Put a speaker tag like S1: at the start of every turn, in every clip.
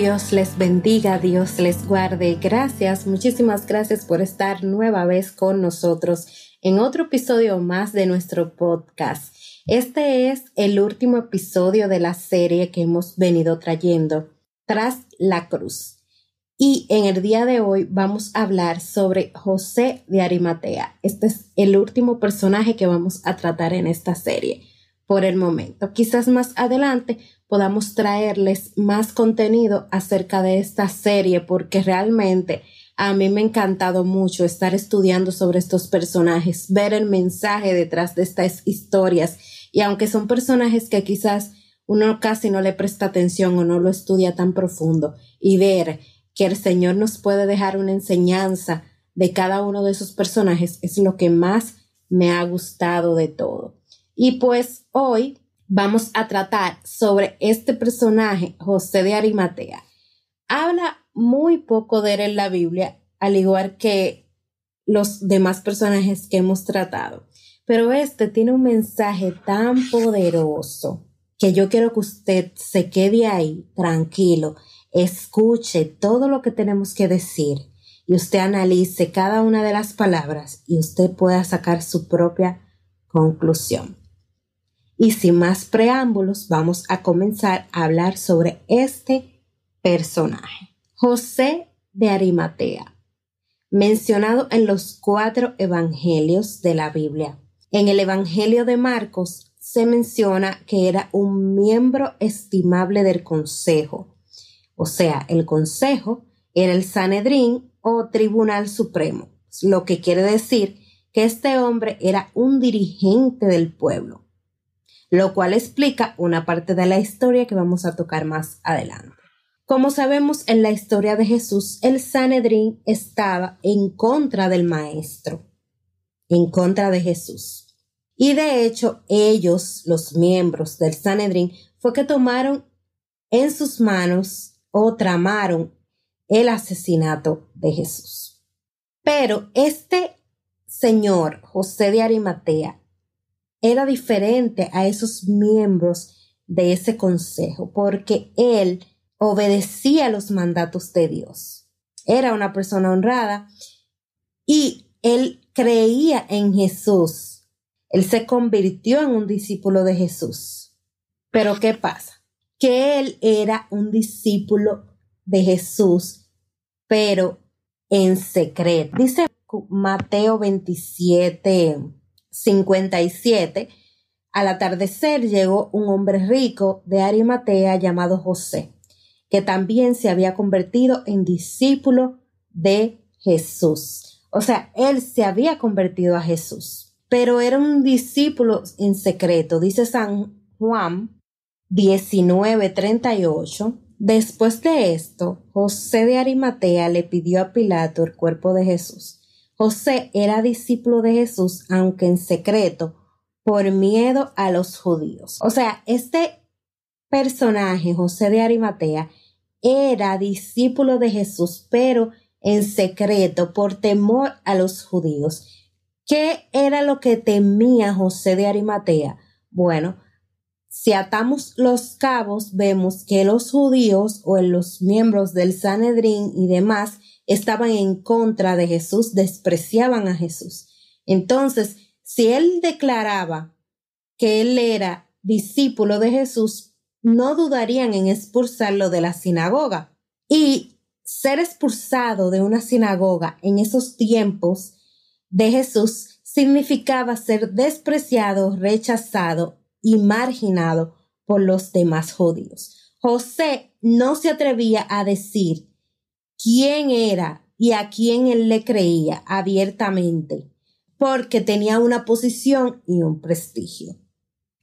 S1: Dios les bendiga, Dios les guarde. Gracias, muchísimas gracias por estar nueva vez con nosotros en otro episodio más de nuestro podcast. Este es el último episodio de la serie que hemos venido trayendo, Tras la Cruz. Y en el día de hoy vamos a hablar sobre José de Arimatea. Este es el último personaje que vamos a tratar en esta serie por el momento. Quizás más adelante podamos traerles más contenido acerca de esta serie porque realmente a mí me ha encantado mucho estar estudiando sobre estos personajes, ver el mensaje detrás de estas historias y aunque son personajes que quizás uno casi no le presta atención o no lo estudia tan profundo y ver que el Señor nos puede dejar una enseñanza de cada uno de esos personajes es lo que más me ha gustado de todo. Y pues hoy vamos a tratar sobre este personaje, José de Arimatea. Habla muy poco de él en la Biblia, al igual que los demás personajes que hemos tratado. Pero este tiene un mensaje tan poderoso que yo quiero que usted se quede ahí tranquilo escuche todo lo que tenemos que decir y usted analice cada una de las palabras y usted pueda sacar su propia conclusión. Y sin más preámbulos, vamos a comenzar a hablar sobre este personaje. José de Arimatea, mencionado en los cuatro evangelios de la Biblia. En el Evangelio de Marcos se menciona que era un miembro estimable del Consejo, o sea, el Consejo era el Sanedrín o Tribunal Supremo, lo que quiere decir que este hombre era un dirigente del pueblo, lo cual explica una parte de la historia que vamos a tocar más adelante. Como sabemos en la historia de Jesús, el Sanedrín estaba en contra del Maestro, en contra de Jesús. Y de hecho, ellos, los miembros del Sanedrín, fue que tomaron en sus manos o tramaron el asesinato de Jesús. Pero este señor, José de Arimatea, era diferente a esos miembros de ese consejo porque él obedecía los mandatos de Dios. Era una persona honrada y él creía en Jesús. Él se convirtió en un discípulo de Jesús. Pero ¿qué pasa? que él era un discípulo de Jesús, pero en secreto. Dice Mateo 27, 57, al atardecer llegó un hombre rico de Arimatea llamado José, que también se había convertido en discípulo de Jesús. O sea, él se había convertido a Jesús, pero era un discípulo en secreto. Dice San Juan 1938. Después de esto, José de Arimatea le pidió a Pilato el cuerpo de Jesús. José era discípulo de Jesús, aunque en secreto, por miedo a los judíos. O sea, este personaje, José de Arimatea, era discípulo de Jesús, pero en secreto, por temor a los judíos. ¿Qué era lo que temía José de Arimatea? Bueno, si atamos los cabos, vemos que los judíos o los miembros del Sanedrín y demás estaban en contra de Jesús, despreciaban a Jesús. Entonces, si él declaraba que él era discípulo de Jesús, no dudarían en expulsarlo de la sinagoga. Y ser expulsado de una sinagoga en esos tiempos de Jesús significaba ser despreciado, rechazado y marginado por los demás judíos. José no se atrevía a decir quién era y a quién él le creía abiertamente, porque tenía una posición y un prestigio.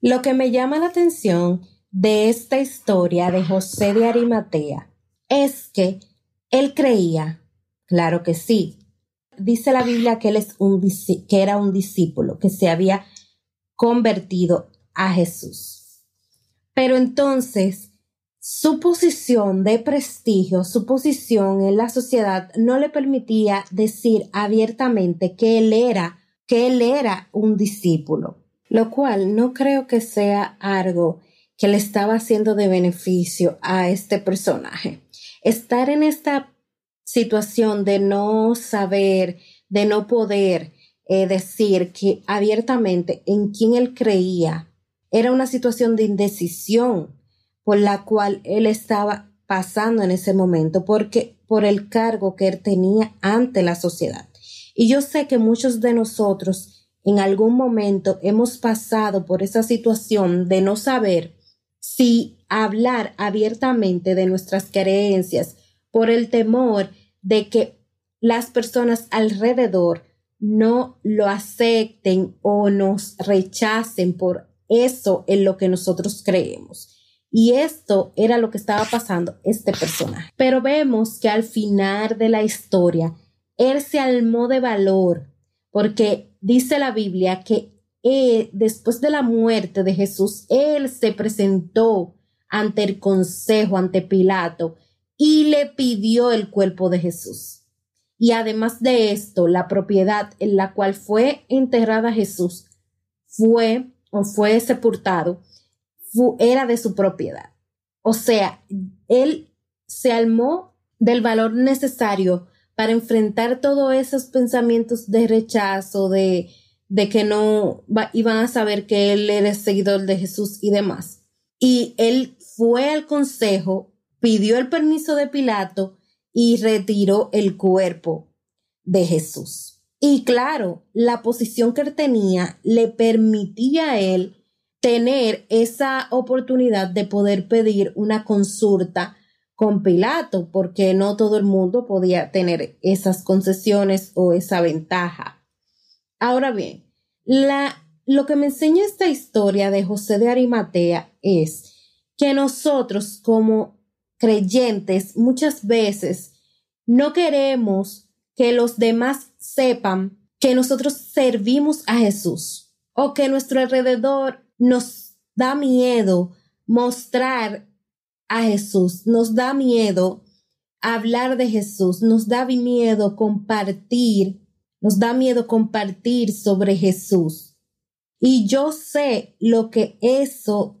S1: Lo que me llama la atención de esta historia de José de Arimatea es que él creía, claro que sí, dice la Biblia que él es un que era un discípulo que se había convertido a Jesús. Pero entonces, su posición de prestigio, su posición en la sociedad no le permitía decir abiertamente que él era que él era un discípulo, lo cual no creo que sea algo que le estaba haciendo de beneficio a este personaje. Estar en esta situación de no saber, de no poder eh, decir que abiertamente en quien él creía, era una situación de indecisión por la cual él estaba pasando en ese momento, porque por el cargo que él tenía ante la sociedad. Y yo sé que muchos de nosotros en algún momento hemos pasado por esa situación de no saber si hablar abiertamente de nuestras creencias por el temor de que las personas alrededor no lo acepten o nos rechacen por eso en lo que nosotros creemos. Y esto era lo que estaba pasando este personaje. Pero vemos que al final de la historia, él se almó de valor, porque dice la Biblia que después de la muerte de Jesús, él se presentó ante el consejo, ante Pilato, y le pidió el cuerpo de Jesús. Y además de esto, la propiedad en la cual fue enterrada Jesús fue o fue sepultado, era de su propiedad. O sea, él se almó del valor necesario para enfrentar todos esos pensamientos de rechazo, de, de que no iban a saber que él era seguidor de Jesús y demás. Y él fue al consejo pidió el permiso de Pilato y retiró el cuerpo de Jesús. Y claro, la posición que él tenía le permitía a él tener esa oportunidad de poder pedir una consulta con Pilato, porque no todo el mundo podía tener esas concesiones o esa ventaja. Ahora bien, la, lo que me enseña esta historia de José de Arimatea es que nosotros como creyentes muchas veces no queremos que los demás sepan que nosotros servimos a Jesús o que nuestro alrededor nos da miedo mostrar a Jesús, nos da miedo hablar de Jesús, nos da miedo compartir, nos da miedo compartir sobre Jesús. Y yo sé lo que eso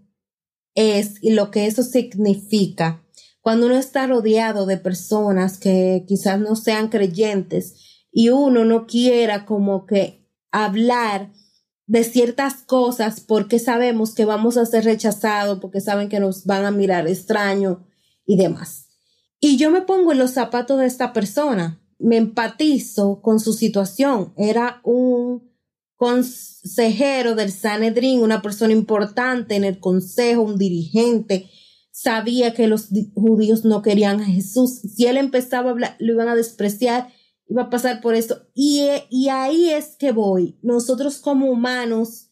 S1: es y lo que eso significa cuando uno está rodeado de personas que quizás no sean creyentes y uno no quiera como que hablar de ciertas cosas porque sabemos que vamos a ser rechazados, porque saben que nos van a mirar extraño y demás. Y yo me pongo en los zapatos de esta persona, me empatizo con su situación. Era un consejero del Sanedrín, una persona importante en el consejo, un dirigente, sabía que los judíos no querían a Jesús. Si él empezaba a hablar, lo iban a despreciar, iba a pasar por esto. Y, y ahí es que voy. Nosotros como humanos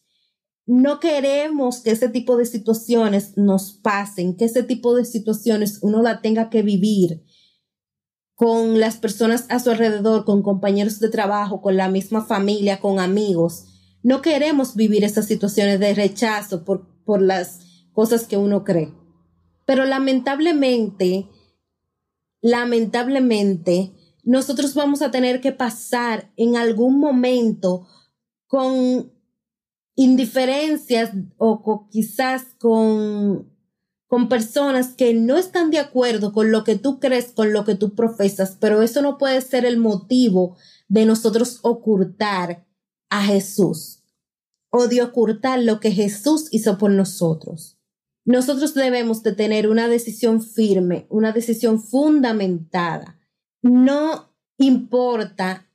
S1: no queremos que ese tipo de situaciones nos pasen, que ese tipo de situaciones uno la tenga que vivir con las personas a su alrededor, con compañeros de trabajo, con la misma familia, con amigos. No queremos vivir esas situaciones de rechazo por, por las cosas que uno cree. Pero lamentablemente, lamentablemente, nosotros vamos a tener que pasar en algún momento con indiferencias o quizás con, con personas que no están de acuerdo con lo que tú crees, con lo que tú profesas, pero eso no puede ser el motivo de nosotros ocultar a Jesús o de ocultar lo que Jesús hizo por nosotros. Nosotros debemos de tener una decisión firme, una decisión fundamentada. No importa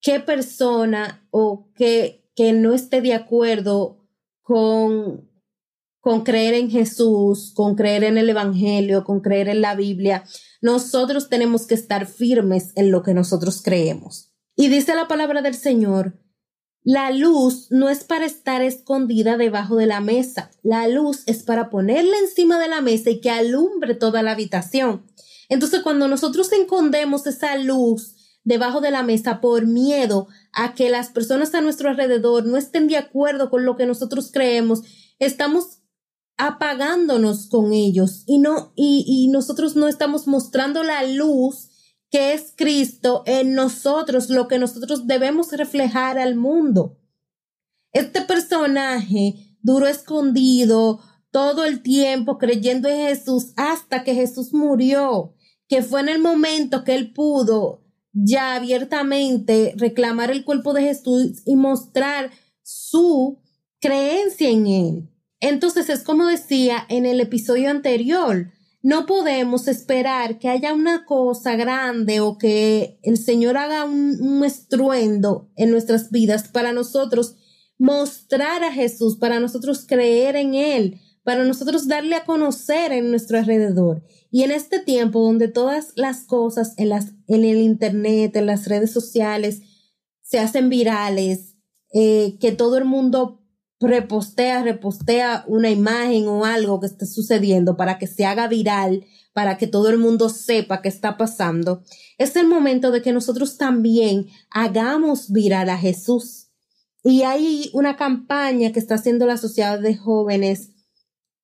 S1: qué persona o que, que no esté de acuerdo con, con creer en Jesús, con creer en el Evangelio, con creer en la Biblia, nosotros tenemos que estar firmes en lo que nosotros creemos. Y dice la palabra del Señor la luz no es para estar escondida debajo de la mesa. La luz es para ponerla encima de la mesa y que alumbre toda la habitación. Entonces, cuando nosotros escondemos esa luz debajo de la mesa por miedo a que las personas a nuestro alrededor no estén de acuerdo con lo que nosotros creemos, estamos apagándonos con ellos y no, y, y nosotros no estamos mostrando la luz que es Cristo en nosotros, lo que nosotros debemos reflejar al mundo. Este personaje duró escondido todo el tiempo creyendo en Jesús hasta que Jesús murió, que fue en el momento que él pudo ya abiertamente reclamar el cuerpo de Jesús y mostrar su creencia en él. Entonces es como decía en el episodio anterior, no podemos esperar que haya una cosa grande o que el Señor haga un, estruendo en nuestras vidas para nosotros mostrar a Jesús, para nosotros creer en Él, para nosotros darle a conocer en nuestro alrededor. Y en este tiempo donde todas las cosas en, las, en el Internet, en las redes sociales, se hacen virales, eh, que todo el mundo repostea, repostea una imagen o algo que esté sucediendo para que se haga viral, para que todo el mundo sepa qué está pasando, es el momento de que nosotros también hagamos viral a Jesús. Y hay una campaña que está haciendo la Sociedad de Jóvenes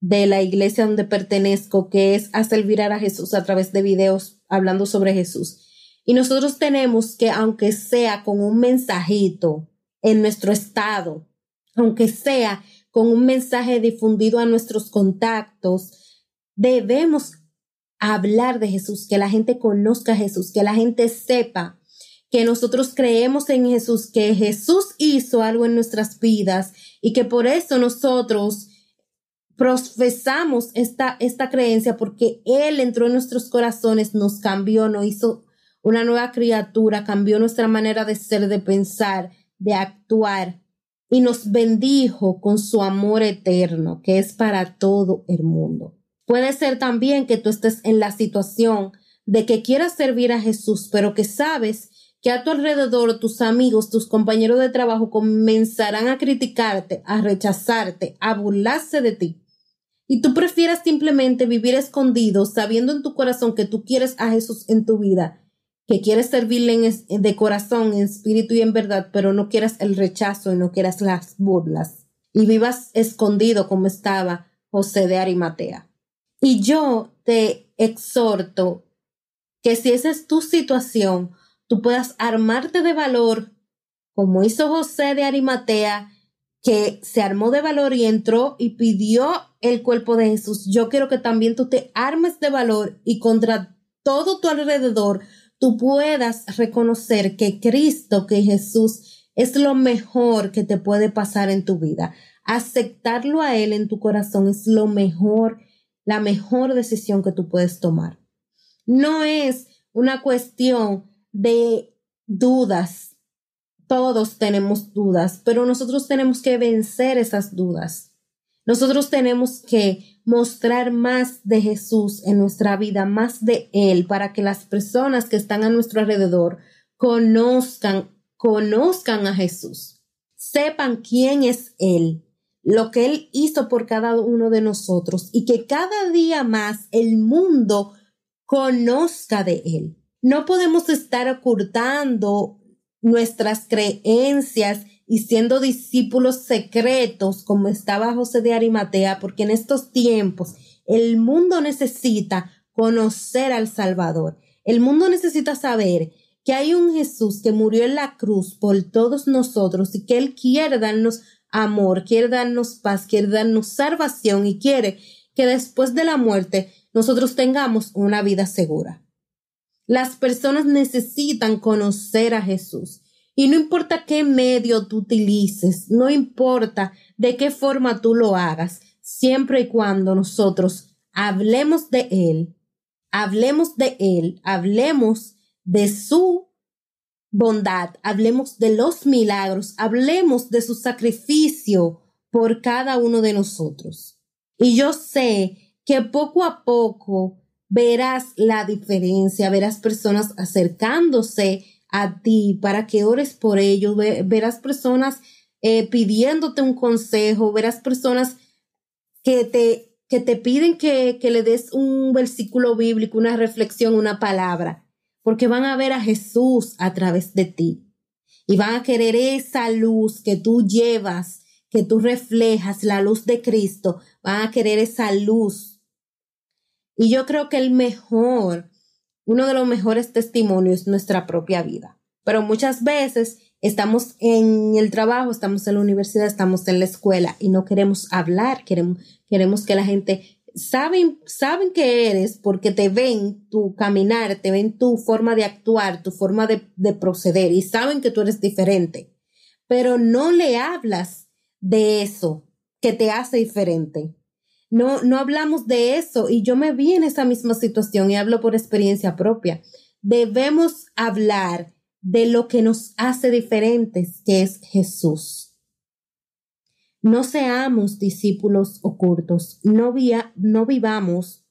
S1: de la iglesia donde pertenezco, que es hacer viral a Jesús a través de videos hablando sobre Jesús. Y nosotros tenemos que, aunque sea con un mensajito en nuestro estado, aunque sea con un mensaje difundido a nuestros contactos, debemos hablar de Jesús, que la gente conozca a Jesús, que la gente sepa que nosotros creemos en Jesús, que Jesús hizo algo en nuestras vidas y que por eso nosotros profesamos esta, esta creencia porque Él entró en nuestros corazones, nos cambió, nos hizo una nueva criatura, cambió nuestra manera de ser, de pensar, de actuar y nos bendijo con su amor eterno, que es para todo el mundo. Puede ser también que tú estés en la situación de que quieras servir a Jesús, pero que sabes que a tu alrededor tus amigos, tus compañeros de trabajo comenzarán a criticarte, a rechazarte, a burlarse de ti. Y tú prefieras simplemente vivir escondido, sabiendo en tu corazón que tú quieres a Jesús en tu vida que quieres servirle de corazón, en espíritu y en verdad, pero no quieras el rechazo y no quieras las burlas, y vivas escondido como estaba José de Arimatea. Y yo te exhorto que si esa es tu situación, tú puedas armarte de valor, como hizo José de Arimatea, que se armó de valor y entró y pidió el cuerpo de Jesús. Yo quiero que también tú te armes de valor y contra todo tu alrededor tú puedas reconocer que Cristo, que Jesús es lo mejor que te puede pasar en tu vida. Aceptarlo a Él en tu corazón es lo mejor, la mejor decisión que tú puedes tomar. No es una cuestión de dudas. Todos tenemos dudas, pero nosotros tenemos que vencer esas dudas. Nosotros tenemos que mostrar más de Jesús en nuestra vida, más de Él, para que las personas que están a nuestro alrededor conozcan, conozcan a Jesús, sepan quién es Él, lo que Él hizo por cada uno de nosotros y que cada día más el mundo conozca de Él. No podemos estar ocultando nuestras creencias y siendo discípulos secretos como estaba José de Arimatea, porque en estos tiempos el mundo necesita conocer al Salvador. El mundo necesita saber que hay un Jesús que murió en la cruz por todos nosotros y que Él quiere darnos amor, quiere darnos paz, quiere darnos salvación y quiere que después de la muerte nosotros tengamos una vida segura. Las personas necesitan conocer a Jesús. Y no importa qué medio tú utilices, no importa de qué forma tú lo hagas, siempre y cuando nosotros hablemos de Él, hablemos de Él, hablemos de su bondad, hablemos de los milagros, hablemos de su sacrificio por cada uno de nosotros. Y yo sé que poco a poco verás la diferencia, verás personas acercándose a ti para que ores por ellos. Verás personas eh, pidiéndote un consejo, verás personas que te, que te piden que, que le des un versículo bíblico, una reflexión, una palabra, porque van a ver a Jesús a través de ti y van a querer esa luz que tú llevas, que tú reflejas, la luz de Cristo, van a querer esa luz. Y yo creo que el mejor uno de los mejores testimonios es nuestra propia vida. Pero muchas veces estamos en el trabajo, estamos en la universidad, estamos en la escuela y no queremos hablar, queremos, queremos que la gente saben, saben que eres porque te ven tu caminar, te ven tu forma de actuar, tu forma de, de proceder y saben que tú eres diferente, pero no le hablas de eso que te hace diferente. No, no hablamos de eso y yo me vi en esa misma situación y hablo por experiencia propia. Debemos hablar de lo que nos hace diferentes, que es Jesús. No seamos discípulos ocultos, no, no vivamos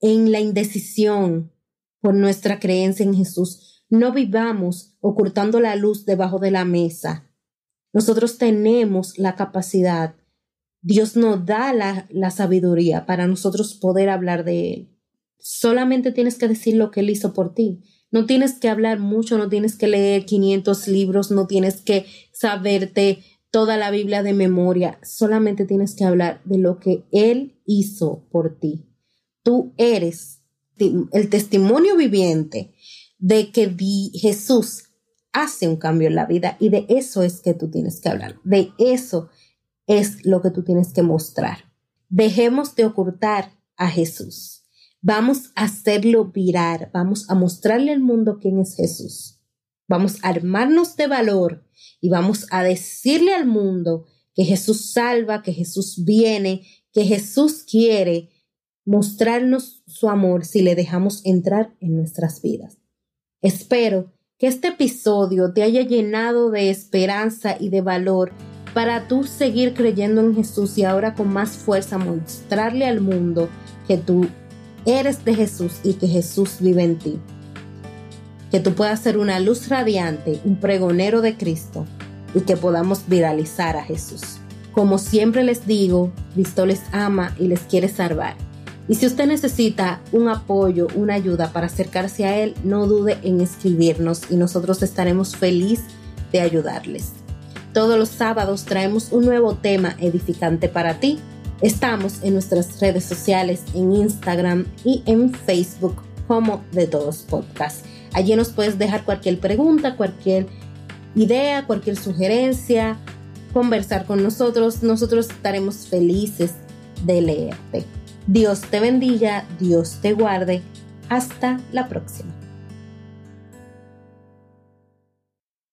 S1: en la indecisión por nuestra creencia en Jesús, no vivamos ocultando la luz debajo de la mesa. Nosotros tenemos la capacidad, Dios nos da la, la sabiduría para nosotros poder hablar de Él. Solamente tienes que decir lo que Él hizo por ti. No tienes que hablar mucho, no tienes que leer 500 libros, no tienes que saberte toda la Biblia de memoria, solamente tienes que hablar de lo que Él hizo por ti. Tú eres el testimonio viviente de que Jesús hace un cambio en la vida y de eso es que tú tienes que hablar, de eso es lo que tú tienes que mostrar. Dejemos de ocultar a Jesús. Vamos a hacerlo virar, vamos a mostrarle al mundo quién es Jesús. Vamos a armarnos de valor y vamos a decirle al mundo que Jesús salva, que Jesús viene, que Jesús quiere mostrarnos su amor si le dejamos entrar en nuestras vidas. Espero que este episodio te haya llenado de esperanza y de valor para tú seguir creyendo en Jesús y ahora con más fuerza mostrarle al mundo que tú eres de Jesús y que Jesús vive en ti. Que tú puedas ser una luz radiante, un pregonero de Cristo y que podamos viralizar a Jesús. Como siempre les digo, Cristo les ama y les quiere salvar. Y si usted necesita un apoyo, una ayuda para acercarse a Él, no dude en escribirnos y nosotros estaremos felices de ayudarles. Todos los sábados traemos un nuevo tema edificante para ti Estamos en nuestras redes sociales, en Instagram y en Facebook como de todos podcast. Allí nos puedes dejar cualquier pregunta, cualquier idea, cualquier sugerencia, conversar con nosotros. Nosotros estaremos felices de leerte. Dios te bendiga, Dios te guarde. Hasta la próxima.